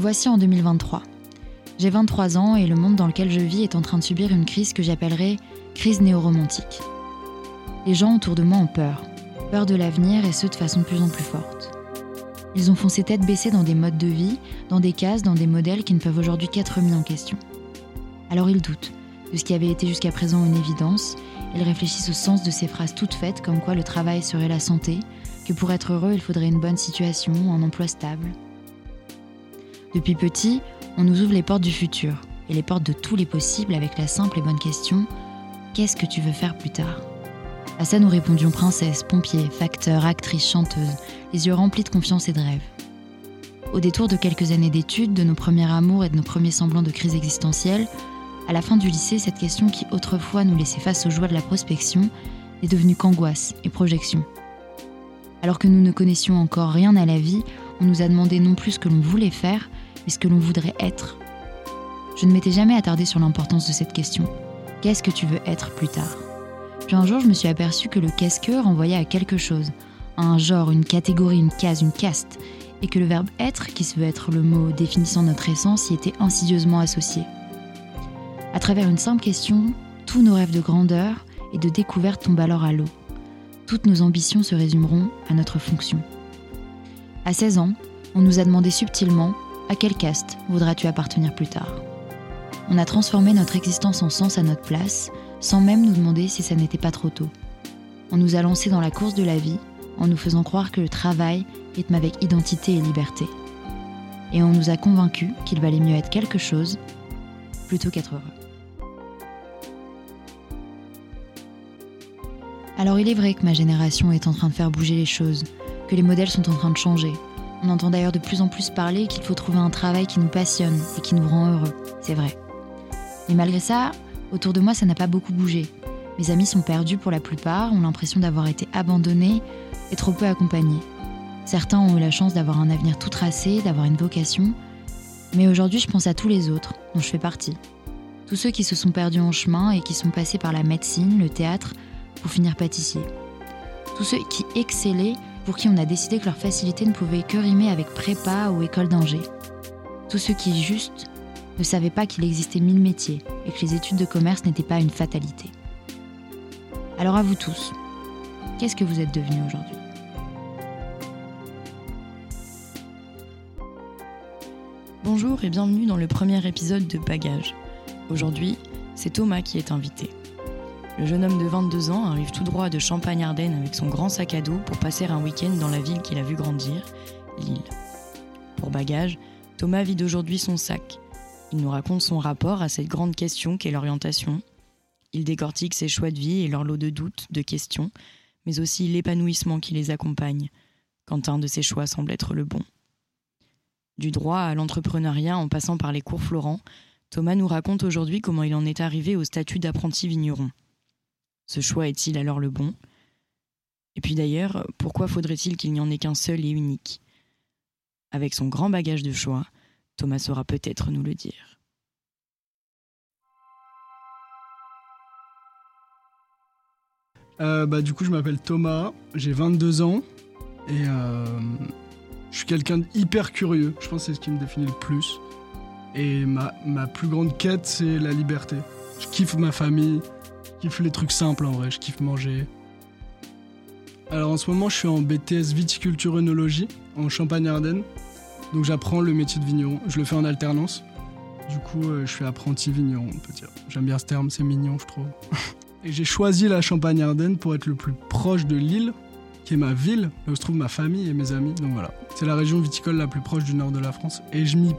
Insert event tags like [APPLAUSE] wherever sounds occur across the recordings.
Voici en 2023. J'ai 23 ans et le monde dans lequel je vis est en train de subir une crise que j'appellerais crise néo-romantique. Les gens autour de moi ont peur. Peur de l'avenir et ce de façon de plus en plus forte. Ils ont foncé tête baissée dans des modes de vie, dans des cases, dans des modèles qui ne peuvent aujourd'hui qu'être mis en question. Alors ils doutent de ce qui avait été jusqu'à présent une évidence, ils réfléchissent au sens de ces phrases toutes faites comme quoi le travail serait la santé, que pour être heureux il faudrait une bonne situation, un emploi stable. Depuis petit, on nous ouvre les portes du futur et les portes de tous les possibles avec la simple et bonne question Qu'est-ce que tu veux faire plus tard? À ça, nous répondions princesse, pompier, facteur, actrice, chanteuse, les yeux remplis de confiance et de rêve. Au détour de quelques années d'études, de nos premiers amours et de nos premiers semblants de crise existentielle, à la fin du lycée, cette question qui autrefois nous laissait face aux joies de la prospection est devenue qu'angoisse et projection. Alors que nous ne connaissions encore rien à la vie, on nous a demandé non plus ce que l'on voulait faire, mais ce que l'on voudrait être. Je ne m'étais jamais attardée sur l'importance de cette question. Qu'est-ce que tu veux être plus tard? Puis un jour, je me suis aperçue que le qu'est-ce que renvoyait à quelque chose, à un genre, une catégorie, une case, une caste, et que le verbe être, qui se veut être le mot définissant notre essence, y était insidieusement associé. À travers une simple question, tous nos rêves de grandeur et de découverte tombent alors à l'eau. Toutes nos ambitions se résumeront à notre fonction. À 16 ans, on nous a demandé subtilement à quelle caste voudras-tu appartenir plus tard? On a transformé notre existence en sens à notre place, sans même nous demander si ça n'était pas trop tôt. On nous a lancés dans la course de la vie en nous faisant croire que le travail rythme avec identité et liberté. Et on nous a convaincus qu'il valait mieux être quelque chose plutôt qu'être heureux. Alors il est vrai que ma génération est en train de faire bouger les choses, que les modèles sont en train de changer. On entend d'ailleurs de plus en plus parler qu'il faut trouver un travail qui nous passionne et qui nous rend heureux. C'est vrai. Mais malgré ça, autour de moi, ça n'a pas beaucoup bougé. Mes amis sont perdus pour la plupart, ont l'impression d'avoir été abandonnés et trop peu accompagnés. Certains ont eu la chance d'avoir un avenir tout tracé, d'avoir une vocation. Mais aujourd'hui, je pense à tous les autres, dont je fais partie. Tous ceux qui se sont perdus en chemin et qui sont passés par la médecine, le théâtre, pour finir pâtissier. Tous ceux qui excellaient pour qui on a décidé que leur facilité ne pouvait que rimer avec prépa ou école d'ingé. Tous ceux qui, juste, ne savaient pas qu'il existait mille métiers et que les études de commerce n'étaient pas une fatalité. Alors à vous tous, qu'est-ce que vous êtes devenus aujourd'hui? Bonjour et bienvenue dans le premier épisode de Bagage. Aujourd'hui, c'est Thomas qui est invité. Le jeune homme de 22 ans arrive tout droit de Champagne-Ardenne avec son grand sac à dos pour passer un week-end dans la ville qu'il a vu grandir, Lille. Pour Bagage, Thomas vide aujourd'hui son sac. Il nous raconte son rapport à cette grande question qu'est l'orientation. Il décortique ses choix de vie et leur lot de doutes, de questions, mais aussi l'épanouissement qui les accompagne, quand un de ses choix semble être le bon. Du droit à l'entrepreneuriat en passant par les cours Florent, Thomas nous raconte aujourd'hui comment il en est arrivé au statut d'apprenti vigneron. Ce choix est-il alors le bon? Et puis d'ailleurs, pourquoi faudrait-il qu'il n'y en ait qu'un seul et unique? Avec son grand bagage de choix, Thomas saura peut-être nous le dire. Euh, bah, du coup, je m'appelle Thomas, j'ai 22 ans et euh, je suis quelqu'un d'hyper curieux. Je pense que c'est ce qui me définit le plus. Et ma, ma plus grande quête, c'est la liberté. Je kiffe ma famille, kiffe les trucs simples en vrai, je kiffe manger. Alors en ce moment, je suis en BTS viticulture œnologie en Champagne-Ardenne. Donc j'apprends le métier de vigneron. Je le fais en alternance. Du coup, euh, je suis apprenti vigneron, on peut dire. J'aime bien ce terme, c'est mignon, je trouve. [LAUGHS] Et j'ai choisi la Champagne-Ardenne pour être le plus proche de Lille, qui est ma ville, là où se trouve ma famille et mes amis. Donc voilà, c'est la région viticole la plus proche du nord de la France. Et je m'y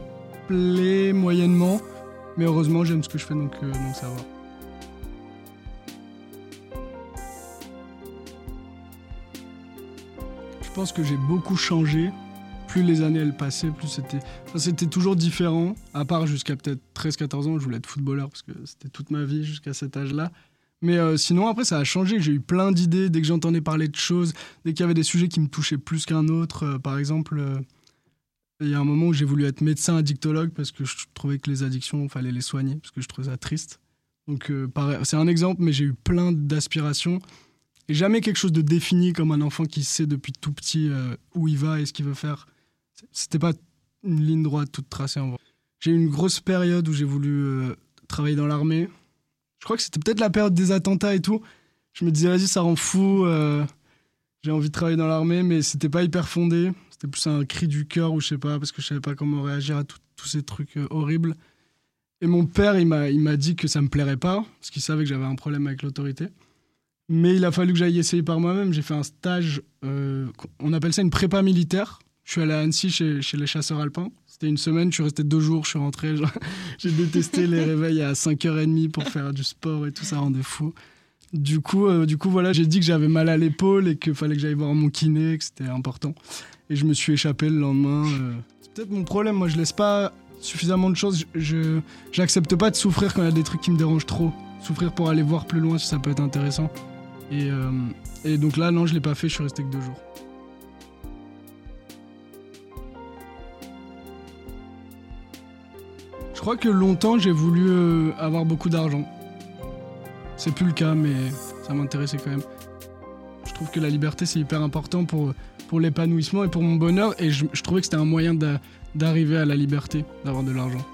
plais moyennement, mais heureusement, j'aime ce que je fais, donc, euh, donc ça va. Je pense que j'ai beaucoup changé. Plus les années passaient, plus c'était. enfin, c'était toujours différent. À part jusqu'à peut-être 13-14 ans, je voulais être footballeur parce que c'était toute ma vie jusqu'à cet âge-là. Mais euh, sinon, après, ça a changé. J'ai eu plein d'idées dès que j'entendais parler de choses, dès qu'il y avait des sujets qui me touchaient plus qu'un autre. Euh, par exemple, euh, il y a un moment où j'ai voulu être médecin addictologue parce que je trouvais que les addictions, il fallait les soigner, parce que je trouvais ça triste. Donc, c'est un exemple, mais j'ai eu plein d'aspirations. Jamais quelque chose de défini comme un enfant qui sait depuis tout petit euh, où il va et ce qu'il veut faire. C'était pas une ligne droite toute tracée en vrai. J'ai eu une grosse période où j'ai voulu euh, travailler dans l'armée. Je crois que c'était peut-être la période des attentats et tout. Je me disais, vas-y, ça rend fou. euh, j'ai envie de travailler dans l'armée, mais c'était pas hyper fondé. C'était plus un cri du cœur ou je sais pas, parce que je savais pas comment réagir à tous ces trucs horribles. Et mon père, il m'a dit que ça me plairait pas, parce qu'il savait que j'avais un problème avec l'autorité. Mais il a fallu que j'aille essayer par moi-même. J'ai fait un stage, euh, on appelle ça une prépa militaire. Je suis allé à Annecy chez, les chasseurs alpins. C'était une semaine, je suis resté deux jours, je suis rentré. [LAUGHS] J'ai détesté les réveils à 5h30 pour faire du sport et tout, ça rendait fou. Du coup, euh, du coup voilà, j'ai dit que j'avais mal à l'épaule et qu'il fallait que j'aille voir mon kiné, que c'était important. Et je me suis échappé le lendemain. euh. C'est peut-être mon problème, moi je laisse pas suffisamment de choses. Je- j'accepte pas de souffrir quand il y a des trucs qui me dérangent trop. Souffrir pour aller voir plus loin si ça peut être intéressant. Et, euh, et donc là, non, je l'ai pas fait, je suis resté que deux jours. Je crois que longtemps j'ai voulu euh, avoir beaucoup d'argent. C'est plus le cas, mais ça m'intéressait quand même. Je trouve que la liberté c'est hyper important pour, pour l'épanouissement et pour mon bonheur, et je, trouvais que c'était un moyen d'a- d'arriver à la liberté, d'avoir de l'argent.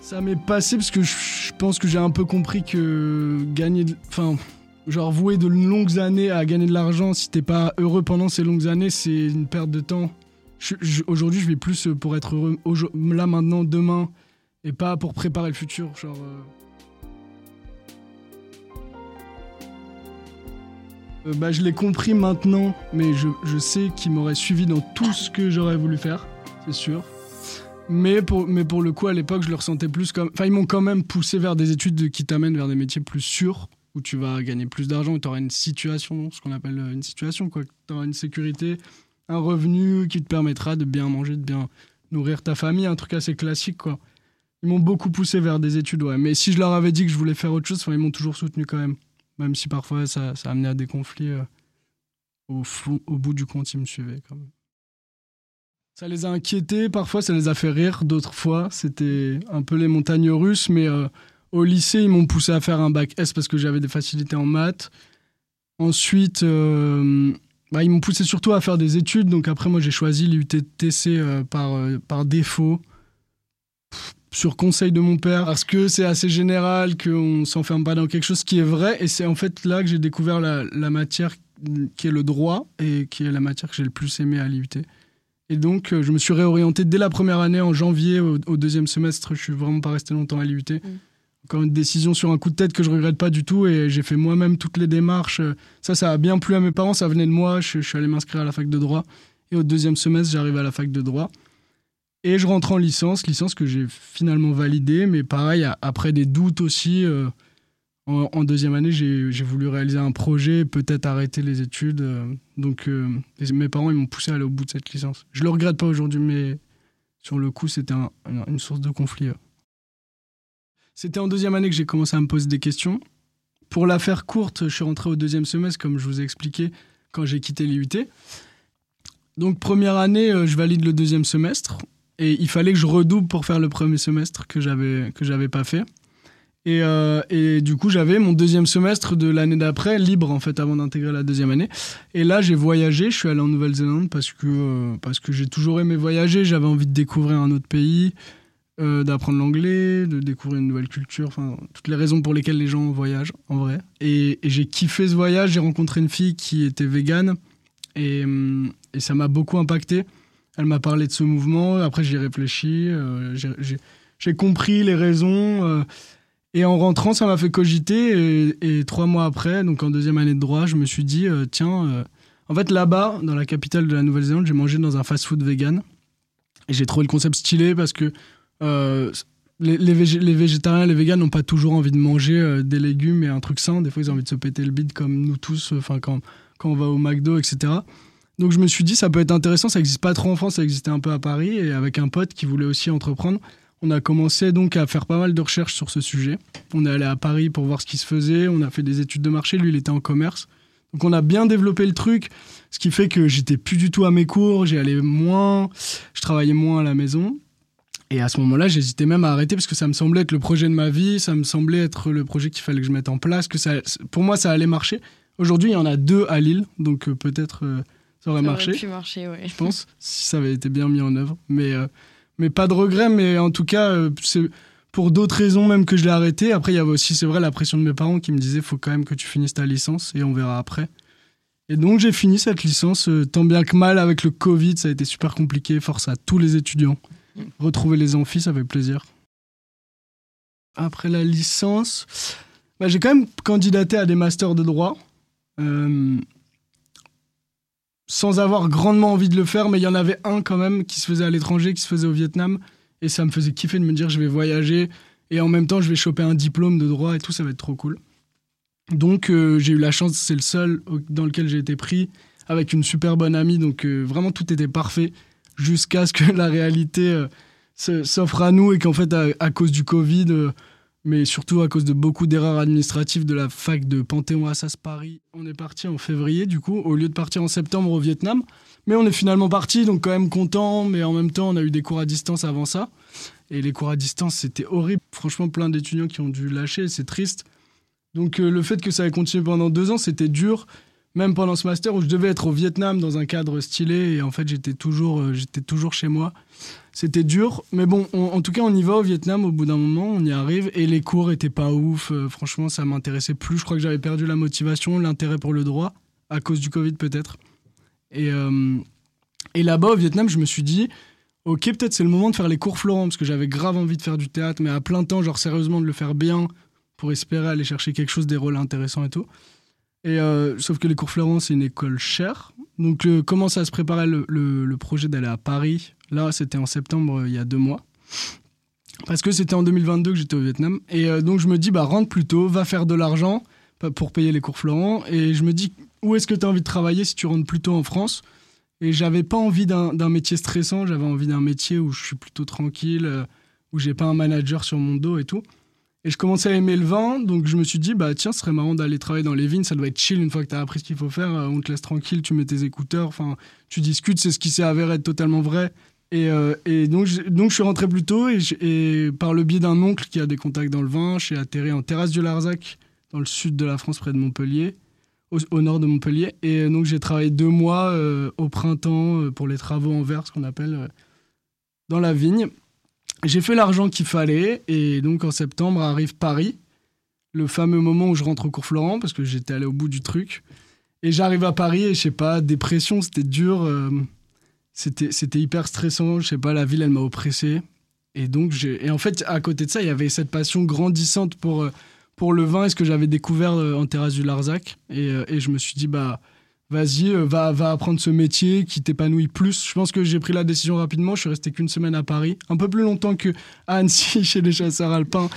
Ça m'est passé parce que je, je pense que j'ai un peu compris que gagner, enfin, genre vouer de longues années à gagner de l'argent, si t'es pas heureux pendant ces longues années, c'est une perte de temps. Aujourd'hui, je vis plus pour être heureux là maintenant, demain, et pas pour préparer le futur. Genre. euh. Euh, bah, je l'ai compris maintenant, mais je, je sais qu'il m'aurait suivi dans tout ce que j'aurais voulu faire, c'est sûr. Mais pour, mais pour le coup, à l'époque, je le ressentais plus comme. Enfin, ils m'ont quand même poussé vers des études qui t'amènent vers des métiers plus sûrs, où tu vas gagner plus d'argent, où tu auras une situation, ce qu'on appelle euh, une situation, quoi. Tu auras une sécurité, un revenu qui te permettra de bien manger, de bien nourrir ta famille, un truc assez classique, quoi. Ils m'ont beaucoup poussé vers des études, ouais. Mais si je leur avais dit que je voulais faire autre chose, ils m'ont toujours soutenu quand même. Même si parfois ça, ça a à des conflits. euh, au bout du compte, ils me suivaient quand même. Ça les a inquiétés, parfois ça les a fait rire, d'autres fois c'était un peu les montagnes russes, mais euh, au lycée ils m'ont poussé à faire un bac S parce que j'avais des facilités en maths. Ensuite, euh, bah, ils m'ont poussé surtout à faire des études, donc après moi j'ai choisi l'UTTC euh, par, euh, par défaut, sur conseil de mon père, parce que c'est assez général, qu'on s'enferme pas dans quelque chose qui est vrai, et c'est en fait là que j'ai découvert la, matière qui est le droit, et qui est la matière que j'ai le plus aimé à l'IUT. Et donc, euh, je me suis réorienté dès la première année, en janvier, au, deuxième semestre. Je suis vraiment pas resté longtemps à l'IUT. Encore une décision sur un coup de tête que je regrette pas du tout. Et j'ai fait moi-même toutes les démarches. Ça, ça a bien plu à mes parents. Ça venait de moi. Je, suis allé m'inscrire à la fac de droit. Et au deuxième semestre, j'arrive à la fac de droit. Et je rentre en licence, licence que j'ai finalement validée. Mais pareil, après des doutes aussi. euh, en, deuxième année, j'ai voulu réaliser un projet, peut-être arrêter les études. euh, donc, euh, mes parents, ils m'ont poussé à aller au bout de cette licence. Je le regrette pas aujourd'hui, mais sur le coup, c'était un- un- une source de conflit. C'était en deuxième année que j'ai commencé à me poser des questions. Pour la faire courte, je suis rentré au deuxième semestre, comme je vous ai expliqué, quand j'ai quitté l'IUT. Donc, première année, euh, je valide le deuxième semestre. Et il fallait que je redouble pour faire le premier semestre que j'avais que pas fait. Et, euh, et du coup, j'avais mon deuxième semestre de l'année d'après libre, en fait, avant d'intégrer la deuxième année. Et là, j'ai voyagé, je suis allé en Nouvelle-Zélande parce que, euh, parce que j'ai toujours aimé voyager, j'avais envie de découvrir un autre pays, euh, d'apprendre l'anglais, de découvrir une nouvelle culture, enfin, toutes les raisons pour lesquelles les gens voyagent, en vrai. Et, j'ai kiffé ce voyage, j'ai rencontré une fille qui était végane, et, hum, et ça m'a beaucoup impacté. Elle m'a parlé de ce mouvement, après j'y ai réfléchi, euh, j'ai- compris les raisons. euh, et en rentrant, ça m'a fait cogiter. Et, trois mois après, donc en deuxième année de droit, je me suis dit, tiens, en fait là-bas, dans la capitale de la Nouvelle-Zélande, j'ai mangé dans un fast-food vegan. Et j'ai trouvé le concept stylé parce que euh, les, les, végé- les végétariens, les végans n'ont pas toujours envie de manger euh, des légumes et un truc sain. Des fois, ils ont envie de se péter le bide comme nous tous, euh, enfin quand, quand on va au McDo, etc. Donc je me suis dit, ça peut être intéressant. Ça n'existe pas trop en France, ça existait un peu à Paris. Et avec un pote qui voulait aussi entreprendre, on a commencé donc à faire pas mal de recherches sur ce sujet. On est allé à Paris pour voir ce qui se faisait. On a fait des études de marché. Lui, il était en commerce. Donc on a bien développé le truc, ce qui fait que j'étais plus du tout à mes cours. J'y allais moins. Je travaillais moins à la maison. Et à ce moment-là, j'hésitais même à arrêter parce que ça me semblait être le projet de ma vie. Ça me semblait être le projet qu'il fallait que je mette en place. Que ça, pour moi, ça allait marcher. Aujourd'hui, il y en a deux à Lille, donc peut-être ça aurait Ça marché, aurait pu marcher, ouais. je pense, si ça avait été bien mis en œuvre. Mais, mais pas de regret, mais en tout cas, c'est pour d'autres raisons même que je l'ai arrêté. Après, il y avait aussi, c'est vrai, la pression de mes parents qui me disaient faut quand même que tu finisses ta licence et on verra après. Et donc j'ai fini cette licence, euh, tant bien que mal avec le Covid, ça a été super compliqué, force à tous les étudiants. Retrouver les amphis, ça fait plaisir. Après la licence, bah, j'ai quand même candidaté à des masters de droit. Euh, sans avoir grandement envie de le faire, mais il y en avait un quand même qui se faisait à l'étranger, qui se faisait au Vietnam. Et ça me faisait kiffer de me dire je vais voyager et en même temps je vais choper un diplôme de droit et tout, ça va être trop cool. Donc euh, j'ai eu la chance, c'est le seul dans lequel j'ai été pris avec une super bonne amie, donc euh, vraiment tout était parfait jusqu'à ce que [LAUGHS] la réalité euh, s'offre à nous et qu'en fait à, cause du Covid, mais surtout à cause de beaucoup d'erreurs administratives de la fac de Panthéon-Assas Paris, on est parti en février du coup, au lieu de partir en septembre au Vietnam. Mais on est finalement parti, donc quand même content, mais en même temps, on a eu des cours à distance avant ça. Et les cours à distance, c'était horrible. Franchement, plein d'étudiants qui ont dû lâcher, c'est triste. Donc euh, le fait que ça ait continué pendant deux ans, c'était dur. Même pendant ce master où je devais être au Vietnam dans un cadre stylé, et en fait, j'étais toujours, euh, j'étais toujours chez moi. C'était dur, mais bon, en tout cas, on y va au Vietnam au bout d'un moment, on y arrive, et les cours étaient pas ouf. Euh, franchement, ça m'intéressait plus. Je crois que j'avais perdu la motivation, l'intérêt pour le droit, à cause du Covid peut-être. Et, euh, et là-bas, au Vietnam, je me suis dit, ok, peut-être c'est le moment de faire les cours Florent, parce que j'avais grave envie de faire du théâtre, mais à plein temps, genre sérieusement, de le faire bien pour espérer aller chercher quelque chose, des rôles intéressants et tout. Euh, sauf que les cours Florent, c'est une école chère. Donc, euh, commence à se préparer le, projet d'aller à Paris? Là, c'était en septembre, il y a deux mois. Parce que c'était en 2022 que j'étais au Vietnam. Et donc, je me dis, bah, rentre plus tôt, va faire de l'argent pour payer les cours Florent. Et je me dis, où est-ce que tu as envie de travailler si tu rentres plutôt en France? Et j'avais pas envie d'un métier stressant, j'avais envie d'un métier où je suis plutôt tranquille, euh, où j'ai pas un manager sur mon dos et tout. Et je commençais à aimer le vin, donc je me suis dit, bah tiens, ce serait marrant d'aller travailler dans les vignes, ça doit être chill une fois que tu as appris ce qu'il faut faire, euh, on te laisse tranquille, tu mets tes écouteurs, enfin, tu discutes, c'est ce qui s'est avéré être totalement vrai. Et, euh, donc, je, suis rentré plus tôt et, par le biais d'un oncle qui a des contacts dans le vin, j'ai atterri en terrasse du Larzac, dans le sud de la France, près de Montpellier au, nord de Montpellier. Et euh, donc j'ai travaillé deux mois au printemps pour les travaux en verre, ce qu'on appelle dans la vigne. J'ai fait l'argent qu'il fallait et donc en septembre arrive Paris, le fameux moment où je rentre au cours Florent parce que j'étais allé au bout du truc. Et j'arrive à Paris et je sais pas, dépression, c'était dur, c'était c'était hyper stressant, je sais pas, la ville elle m'a oppressé. Et donc et en fait à côté de ça, il y avait cette passion grandissante pour pour le vin est ce que j'avais découvert euh, en terrasse du Larzac. Et, euh, et je me suis dit, bah, vas-y, euh, va, va apprendre ce métier qui t'épanouit plus. Je pense que j'ai pris la décision rapidement. Je suis resté qu'une semaine à Paris, un peu plus longtemps que Annecy [LAUGHS] chez les chasseurs alpins.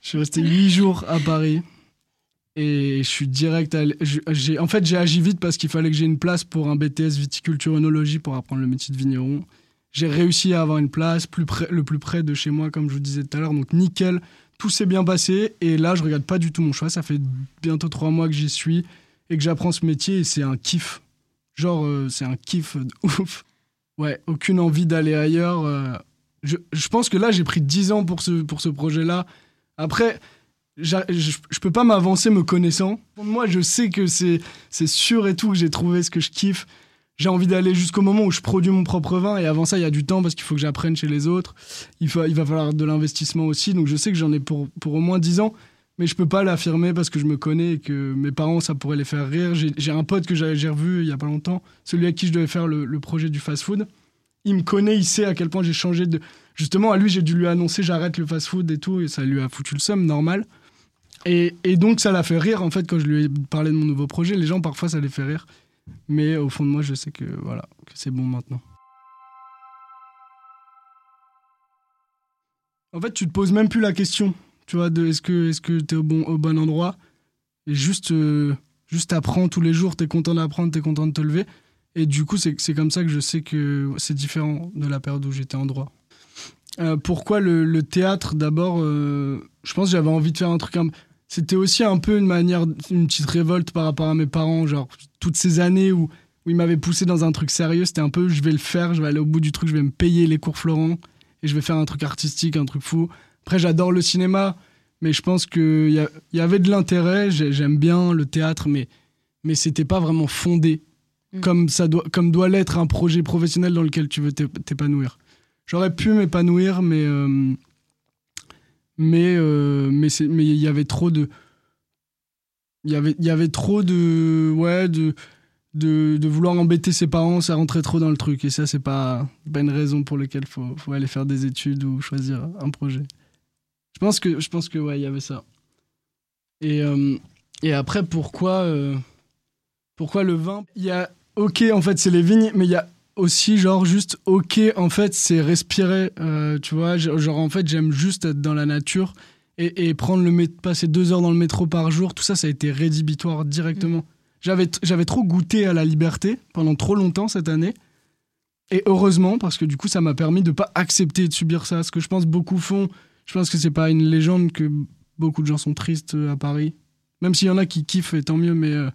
je suis resté huit jours à Paris. Et je suis direct En fait, j'ai agi vite parce qu'il fallait que j'ai une place pour un BTS viticulture œnologie pour apprendre le métier de vigneron. J'ai réussi à avoir une place le plus près de chez moi, comme je vous disais tout à l'heure. Donc, nickel tout s'est bien passé et là je regarde pas du tout mon choix. Ça fait bientôt trois mois que j'y suis et que j'apprends ce métier c'est un kiff. Genre euh, c'est un kiff de [LAUGHS] ouf. Ouais, aucune envie d'aller ailleurs. Euh. je, pense que là j'ai pris dix ans pour ce, pour ce projet-là. Après, je, je peux pas m'avancer me connaissant. Moi je sais que c'est sûr et tout que j'ai trouvé ce que je kiffe j'ai envie d'aller jusqu'au moment où je produis mon propre vin et avant ça il y a du temps parce qu'il faut que j'apprenne chez les autres il, faut, il va falloir de l'investissement aussi donc je sais que j'en ai pour, pour au moins 10 ans mais je peux pas l'affirmer parce que je me connais et que mes parents ça pourrait les faire rire. J'ai un pote que j'ai revu il y a pas longtemps celui à qui je devais faire le, projet du fast food il me connaît il sait à quel point j'ai changé de justement à lui j'ai dû lui annoncer j'arrête le fast food et tout et ça lui a foutu le somme normal. Et, et donc ça l'a fait rire en fait quand je lui ai parlé de mon nouveau projet. Les gens parfois ça les fait rire. Mais au fond de moi, je sais que, voilà, que c'est bon maintenant. En fait, tu te poses même plus la question, tu vois, de est-ce que est-ce que t'es au bon au bon endroit? Et juste euh, juste apprends tous les jours, t'es content d'apprendre, t'es content de te lever et du coup c'est comme ça que je sais que c'est différent de la période où j'étais en droit. Euh, pourquoi le, théâtre d'abord euh, Je pense que j'avais envie de faire un truc c'était aussi un peu une manière, une petite révolte par rapport à mes parents. Genre, toutes ces années où ils m'avaient poussé dans un truc sérieux, c'était un peu je vais le faire, je vais aller au bout du truc, je vais me payer les cours Florent et je vais faire un truc artistique, un truc fou. Après, j'adore le cinéma, Mais je pense qu'il y, y avait de l'intérêt. J'aime bien le théâtre, mais, mais c'était pas vraiment fondé mm. comme, ça doit, comme doit l'être un projet professionnel dans lequel tu veux t'épanouir. J'aurais pu m'épanouir, mais. Euh, mais euh, mais il y avait trop de il y avait il y avait trop de ouais de de, de, vouloir embêter ses parents, ça rentrait trop dans le truc. Et ça, c'est pas, pas une raison pour laquelle faut, faut aller faire des études ou choisir un projet. Je pense que, je pense que ouais, il y avait ça. Et, euh, et après, pourquoi, euh, pourquoi le vin? Il y a, ok, en fait, c'est les vignes, mais il y a aussi, genre, juste, ok, en fait, c'est respirer, euh, tu vois. Genre, en fait, j'aime juste être dans la nature et, et prendre le passer deux heures dans le métro par jour. Tout ça, ça a été rédhibitoire directement. Mm. J'avais, j'avais trop goûté à la liberté pendant trop longtemps cette année. Et heureusement, parce que du coup, ça m'a permis de pas accepter de subir ça. Ce que je pense beaucoup font. Je pense que c'est pas une légende que beaucoup de gens sont tristes à Paris. Même s'il y en a qui kiffent, et tant mieux. Mais, euh,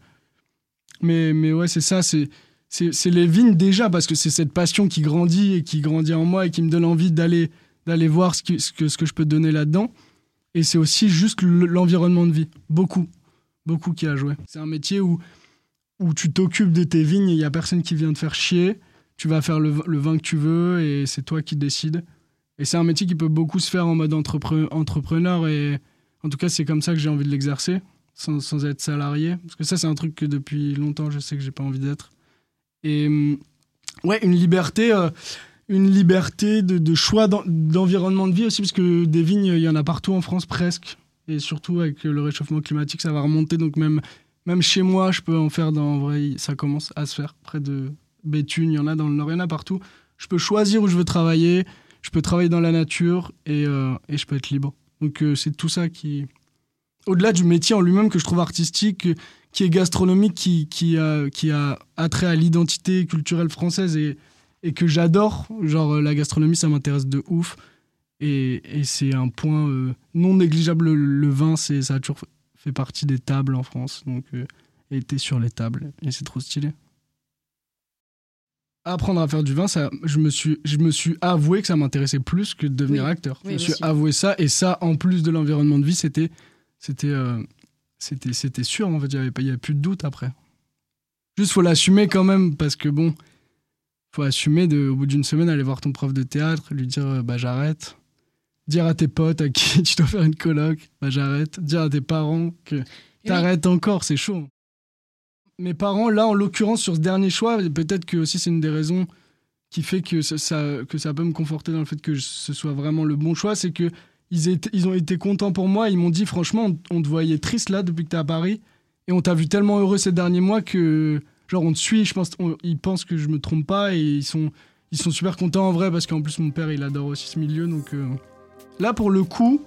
mais, mais ouais, c'est ça. C'est, c'est, les vignes déjà, parce que c'est cette passion qui grandit et qui grandit en moi et qui me donne envie d'aller, d'aller voir ce, que, ce que je peux donner là-dedans. Et c'est aussi juste l'environnement de vie. Beaucoup. Beaucoup qui a joué. C'est un métier où où tu t'occupes de tes vignes il n'y a personne qui vient te faire chier. Tu vas faire le, vin que tu veux et c'est toi qui décides. Et c'est un métier qui peut beaucoup se faire en mode entrepreneur et en tout cas, c'est comme ça que j'ai envie de l'exercer, sans, être salarié. Parce que ça, c'est un truc que depuis longtemps, je sais que j'ai pas envie d'être. Et mm, ouais, une liberté, euh, une liberté de, de choix d'environnement de vie aussi, parce que des vignes, il y en a partout en France presque. Et surtout avec le réchauffement climatique, ça va remonter. Donc même même chez moi, je peux en faire dans. En vrai, ça commence à se faire. Près de Béthune, il y en a dans le Nord, il y en a partout. Je peux choisir où je veux travailler. Je peux travailler dans la nature et, euh, et je peux être libre. Donc euh, c'est tout ça qui. Au-delà du métier en lui-même que je trouve artistique, qui est gastronomique, qui, qui, a, qui a attrait à l'identité culturelle française et, et que j'adore. Genre la gastronomie, ça m'intéresse de ouf. Et, et c'est un point euh, non négligeable. Le, vin, ça a toujours fait partie des tables en France, donc euh, était sur les tables et c'est trop stylé. Apprendre à faire du vin, ça, je me suis, je me suis avoué que ça m'intéressait plus que de devenir acteur. je me suis avoué ça et ça, en plus de l'environnement de vie, c'était, c'était, euh, c'était, c'était sûr. En fait, il n'y avait plus de doute après. Juste, faut l'assumer quand même parce que bon, faut assumer de, au bout d'une semaine, aller voir ton prof de théâtre, lui dire euh, bah j'arrête dire à tes potes à qui [LAUGHS] tu dois faire une coloc, bah j'arrête. Dire à tes parents que t'arrêtes encore, c'est chaud. Mes parents, là, en l'occurrence, sur ce dernier choix, peut-être que aussi c'est une des raisons qui fait que ça, que ça peut me conforter dans le fait que ce soit vraiment le bon choix, c'est que ils, ont été contents pour moi. Ils m'ont dit, franchement, on, te voyait triste là depuis que t'es à Paris, et on t'a vu tellement heureux ces derniers mois que, genre, on te suit. Je pense, ils pensent que je me trompe pas et ils sont, ils sont super contents en vrai parce qu'en plus mon père, il adore aussi ce milieu, donc. Euh, Là, pour le coup,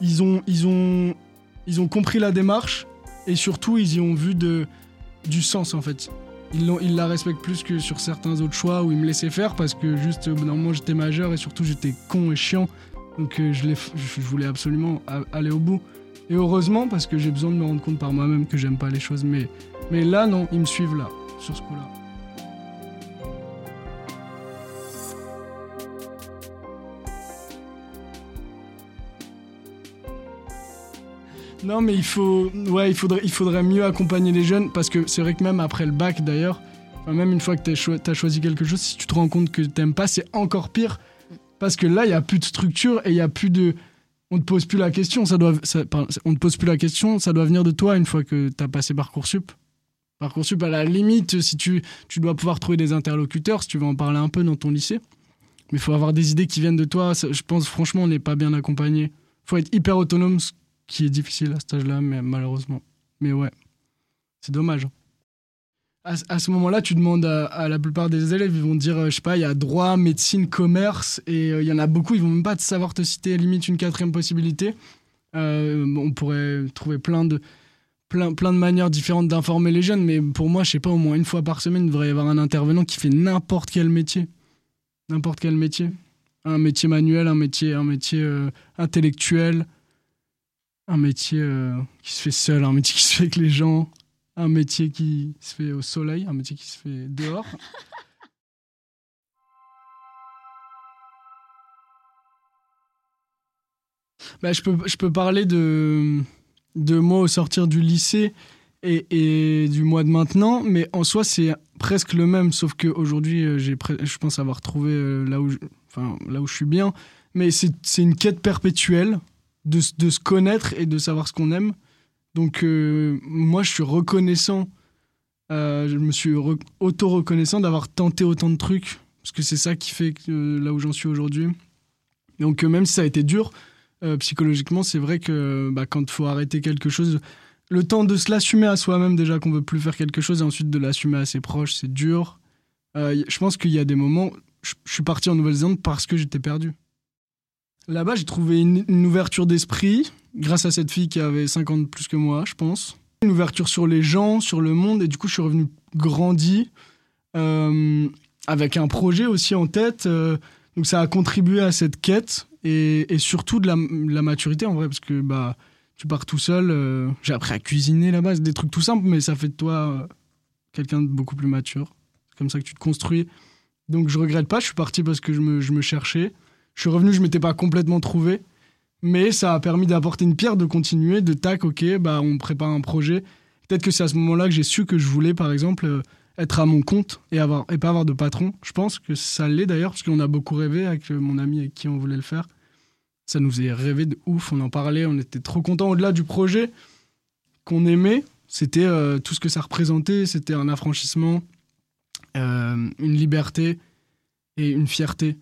ils ont, ils ont, ils ont compris la démarche et surtout, ils y ont vu de, du sens en fait. Ils, la respectent plus que sur certains autres choix où ils me laissaient faire parce que juste, normalement, j'étais majeur et surtout, j'étais con et chiant. Donc, euh, je, je voulais absolument aller au bout. Et heureusement, parce que j'ai besoin de me rendre compte par moi-même que j'aime pas les choses. Mais, mais là, non, ils me suivent là, sur ce coup-là. Non, mais il faut, ouais, il faudrait, il faudrait mieux accompagner les jeunes parce que c'est vrai que même après le bac d'ailleurs, même une fois que tu as, choisi quelque chose, si tu te rends compte que t'aimes pas, c'est encore pire parce que là, il y a plus de structure et il y a plus de, on te pose plus la question, ça doit, on te pose plus la question, ça doit venir de toi une fois que tu as passé parcoursup. Parcoursup, à la limite, si tu, tu dois pouvoir trouver des interlocuteurs, si tu veux en parler un peu dans ton lycée. Mais il faut avoir des idées qui viennent de toi. Je pense, franchement, on n'est pas bien accompagné. faut être hyper autonome, qui est difficile à cet âge-là, mais malheureusement. Mais ouais, c'est dommage. À, ce moment-là, tu demandes à, la plupart des élèves, ils vont dire, euh, je sais pas, il y a droit, médecine, commerce, et euh, il y en a beaucoup, ils vont même pas savoir te citer limite une quatrième possibilité. Euh, on pourrait trouver plein de, plein, plein de manières différentes d'informer les jeunes, mais pour moi, je sais pas, au moins une fois par semaine, il devrait y avoir un intervenant qui fait n'importe quel métier. N'importe quel métier. Un métier manuel, un métier, un métier intellectuel, un métier euh, qui se fait seul, un métier [LAUGHS] qui se fait avec les gens, un métier qui se fait au soleil, un métier qui se fait dehors. [LAUGHS] bah, je, peux, je peux parler de, de moi au sortir du lycée et, et du mois de maintenant, mais en soi, c'est presque le même, sauf qu'aujourd'hui, euh, je pense avoir trouvé euh, là, où enfin, là où je suis bien. Mais c'est une quête perpétuelle de, se connaître et de savoir ce qu'on aime. Donc, euh, moi, je suis reconnaissant, je me suis auto-reconnaissant d'avoir tenté autant de trucs, parce que c'est ça qui fait que, là où j'en suis aujourd'hui. Donc, même si ça a été dur, psychologiquement, c'est vrai que bah, quand il faut arrêter quelque chose, le temps de se l'assumer à soi-même déjà qu'on veut plus faire quelque chose et ensuite de l'assumer à ses proches, c'est dur. Euh, je pense qu'il y a des moments, je, suis parti en Nouvelle-Zélande parce que j'étais perdu. Là-bas, j'ai trouvé une, ouverture d'esprit grâce à cette fille qui avait 50 plus que moi, je pense. Une ouverture sur les gens, sur le monde et du coup, je suis revenu grandi euh, avec un projet aussi en tête. Euh, donc ça a contribué à cette quête et, surtout de la, maturité en vrai parce que bah tu pars tout seul. Euh, j'ai appris à cuisiner là-bas, des trucs tout simples, mais ça fait de toi quelqu'un de beaucoup plus mature. C'est comme ça que tu te construis. Donc je regrette pas, je suis parti parce que je me cherchais. Je suis revenu, je m'étais pas complètement trouvé, mais ça a permis d'apporter une pierre, de continuer, de tac, ok, bah on prépare un projet. Peut-être que c'est à ce moment-là que j'ai su que je voulais, par exemple, euh, être à mon compte et, avoir, et pas avoir de patron. Je pense que ça l'est d'ailleurs, parce qu'on a beaucoup rêvé avec mon ami avec qui on voulait le faire. Ça nous faisait rêver de ouf, on en parlait, on était trop contents. Au-delà du projet qu'on aimait, c'était euh, tout ce que ça représentait, c'était un affranchissement, euh, une liberté et une fierté.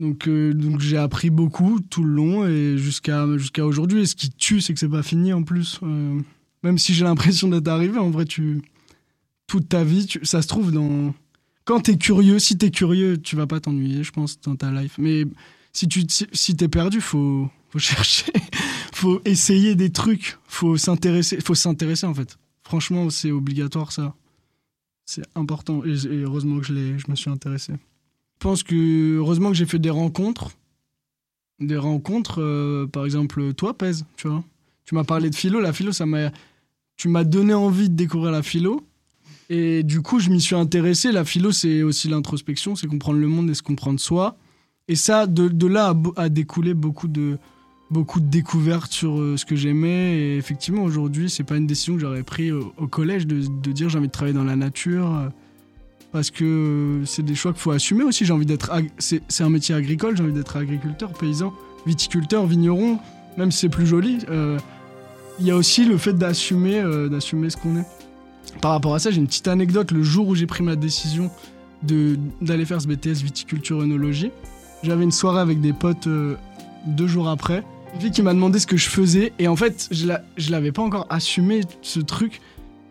Donc, euh, donc j'ai appris beaucoup tout le long et jusqu'à aujourd'hui. Et ce qui tue, c'est que c'est pas fini en plus. même si j'ai l'impression d'être arrivé, en vrai, tu toute ta vie, ça se trouve dans. Quand t'es curieux, si t'es curieux, tu vas pas t'ennuyer, je pense, dans ta life. Mais si tu si, t'es perdu, faut faut [LAUGHS] chercher, faut essayer des trucs, faut s'intéresser, faut s'intéresser en fait. Franchement, c'est obligatoire ça. C'est important et, heureusement que je je me suis intéressé. Je pense que heureusement que j'ai fait des rencontres, des rencontres. Euh, par exemple, toi, pèse, tu vois. Tu m'as parlé de philo, la philo, ça m'a, tu m'as donné envie de découvrir la philo. Et du coup, je m'y suis intéressé. La philo, c'est aussi l'introspection, c'est comprendre le monde et se comprendre soi. Et ça, de, là a, découlé beaucoup de, beaucoup de découvertes sur euh, ce que j'aimais. Et effectivement, aujourd'hui, c'est pas une décision que j'aurais prise au, collège de, dire j'ai envie de travailler dans la nature. Euh, parce que euh, c'est des choix qu'il faut assumer aussi. J'ai envie d'être. C'est un métier agricole, j'ai envie d'être agriculteur, paysan, viticulteur, vigneron, même si c'est plus joli. Il y a aussi le fait d'assumer d'assumer ce qu'on est. Par rapport à ça, j'ai une petite anecdote. Le jour où j'ai pris ma décision d'aller faire ce BTS viticulture œnologie, j'avais une soirée avec des potes euh, deux jours après. Une fille qui m'a demandé ce que je faisais et en fait, je, la, je l'avais pas encore assumé ce truc.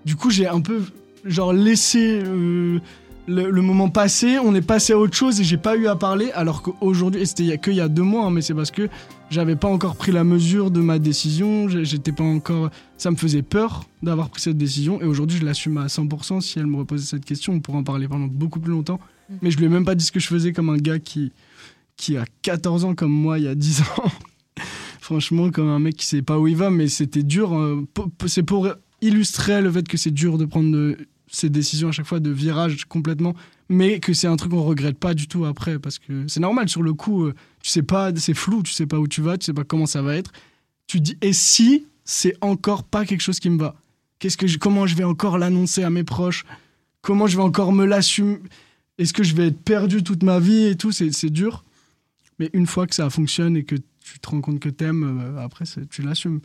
Du coup, j'ai un peu genre laissé le, moment passer. On est passé à autre chose et j'ai pas eu à parler. Alors qu'aujourd'hui, et c'était que il y a deux mois, hein, mais c'est parce que j'avais pas encore pris la mesure de ma décision. J'étais pas encore. Ça me faisait peur d'avoir pris cette décision et aujourd'hui, je l'assume à 100%. Si elle me reposait cette question, on pourrait en parler pendant beaucoup plus longtemps. Mm. Mais je lui ai même pas dit ce que je faisais comme un gars qui qui a 14 ans comme moi il y a 10 ans. [LAUGHS] Franchement, comme un mec qui sait pas où il va, mais c'était dur. Euh, c'est pour illustrer le fait que c'est dur de prendre ces décisions à chaque fois de virage complètement, mais que c'est un truc qu'on regrette pas du tout après parce que c'est normal sur le coup, euh, tu sais pas, c'est flou, tu sais pas où tu vas, tu sais pas comment ça va être. Tu dis et si c'est encore pas quelque chose qui me va? Qu'est-ce que comment je vais encore l'annoncer à mes proches? Comment je vais encore me l'assumer? Est-ce que je vais être perdu toute ma vie et tout? C'est dur. Mais une fois que ça fonctionne et que tu te rends compte que t'aimes, euh, après, tu l'assumes.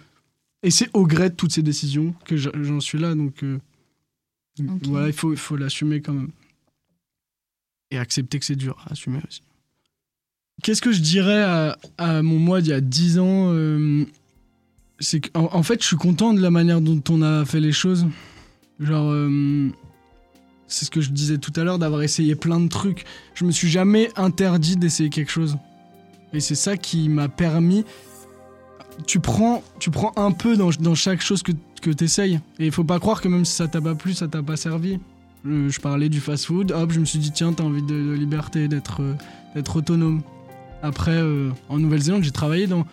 Et c'est au gré de toutes ces décisions que j'en suis là. Donc, euh, voilà, il faut, il faut l'assumer quand même. Et accepter que c'est dur à assumer aussi. Qu'est-ce que je dirais à, mon moi d'il y a 10 ans euh, C'est qu'en en fait, je suis content de la manière dont on a fait les choses. Genre, c'est ce que je disais tout à l'heure, d'avoir essayé plein de trucs. Je me suis jamais interdit d'essayer quelque chose. Et c'est ça qui m'a permis. Tu prends, tu prends un peu dans, chaque chose que, que tu essayes. Et il faut pas croire que même si ça t'a pas plu, ça t'a pas servi. Je, parlais du fast-food, hop, je me suis dit, tiens, t'as envie de, liberté, d'être euh, d'être autonome. Après, euh, en Nouvelle-Zélande, j'ai travaillé dans,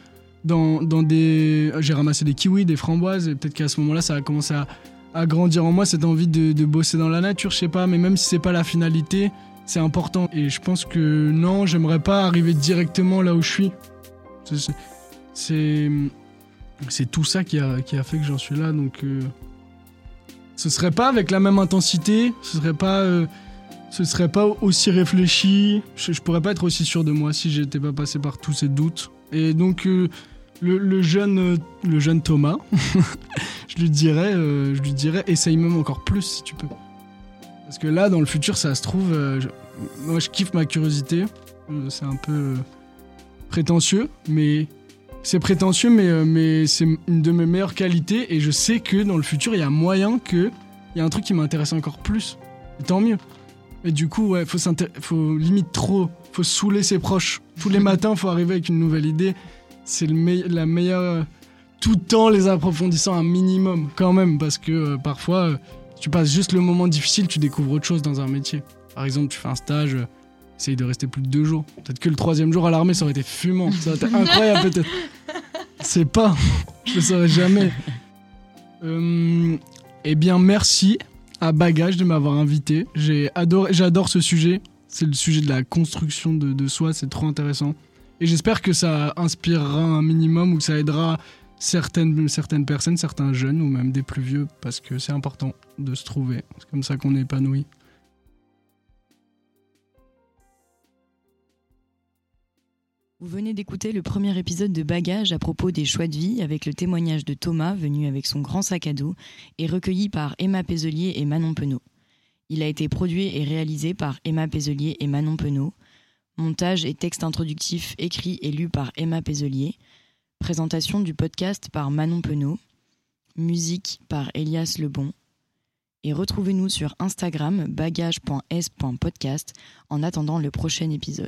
dans, des. J'ai ramassé des kiwis, des framboises, et peut-être qu'à ce moment-là, ça a commencé à, à, grandir en moi cette envie de, de bosser dans la nature, je sais pas, mais même si c'est pas la finalité, c'est important. Et je pense que non, j'aimerais pas arriver directement là où je suis. C'est c'est tout ça qui a, qui a fait que j'en suis là. Donc, euh, ce serait pas avec la même intensité, ce serait pas, euh, ce serait pas aussi réfléchi. Je, je, pourrais pas être aussi sûr de moi si j'étais pas passé par tous ces doutes. Et donc, euh, le, jeune, le jeune Thomas, [LAUGHS] je lui dirais, je lui dirais, essaye même encore plus si tu peux. Parce que là, dans le futur, ça se trouve, moi, je kiffe ma curiosité. c'est un peu prétentieux, mais c'est prétentieux, mais, euh, mais c'est une de mes meilleures qualités. Et je sais que dans le futur, il y a moyen que il y a un truc qui m'intéresse encore plus. Et tant mieux. Et du coup, ouais, faut, faut limite trop. Faut saouler ses proches. Tous les [LAUGHS] matins, faut arriver avec une nouvelle idée. C'est la meilleure. Tout en les approfondissant un minimum, quand même. Parce que euh, parfois, euh, tu passes juste le moment difficile, tu découvres autre chose dans un métier. Par exemple, tu fais un stage essaye de rester plus de deux jours. Peut-être que le troisième jour à l'armée, ça aurait été fumant. Ça aurait été incroyable, peut-être. C'est pas. Je le saurais jamais. Euh, eh bien, merci à Bagage de m'avoir invité. J'adore ce sujet. C'est le sujet de la construction de, de soi. C'est trop intéressant. Et j'espère que ça inspirera un minimum ou que ça aidera certaines, certaines personnes, certains jeunes ou même des plus vieux, parce que c'est important de se trouver. C'est comme ça qu'on est épanoui. Vous venez d'écouter le premier épisode de Bagage à propos des choix de vie avec le témoignage de Thomas venu avec son grand sac à dos et recueilli par Emma Pézelier et Manon Penaud. Il a été produit et réalisé par Emma Pézelier et Manon Penaud. Montage et texte introductif écrit et lu par Emma Pézelier. Présentation du podcast par Manon Penaud. Musique par Elias Lebon. Et retrouvez-nous sur Instagram bagage.s.podcast en attendant le prochain épisode.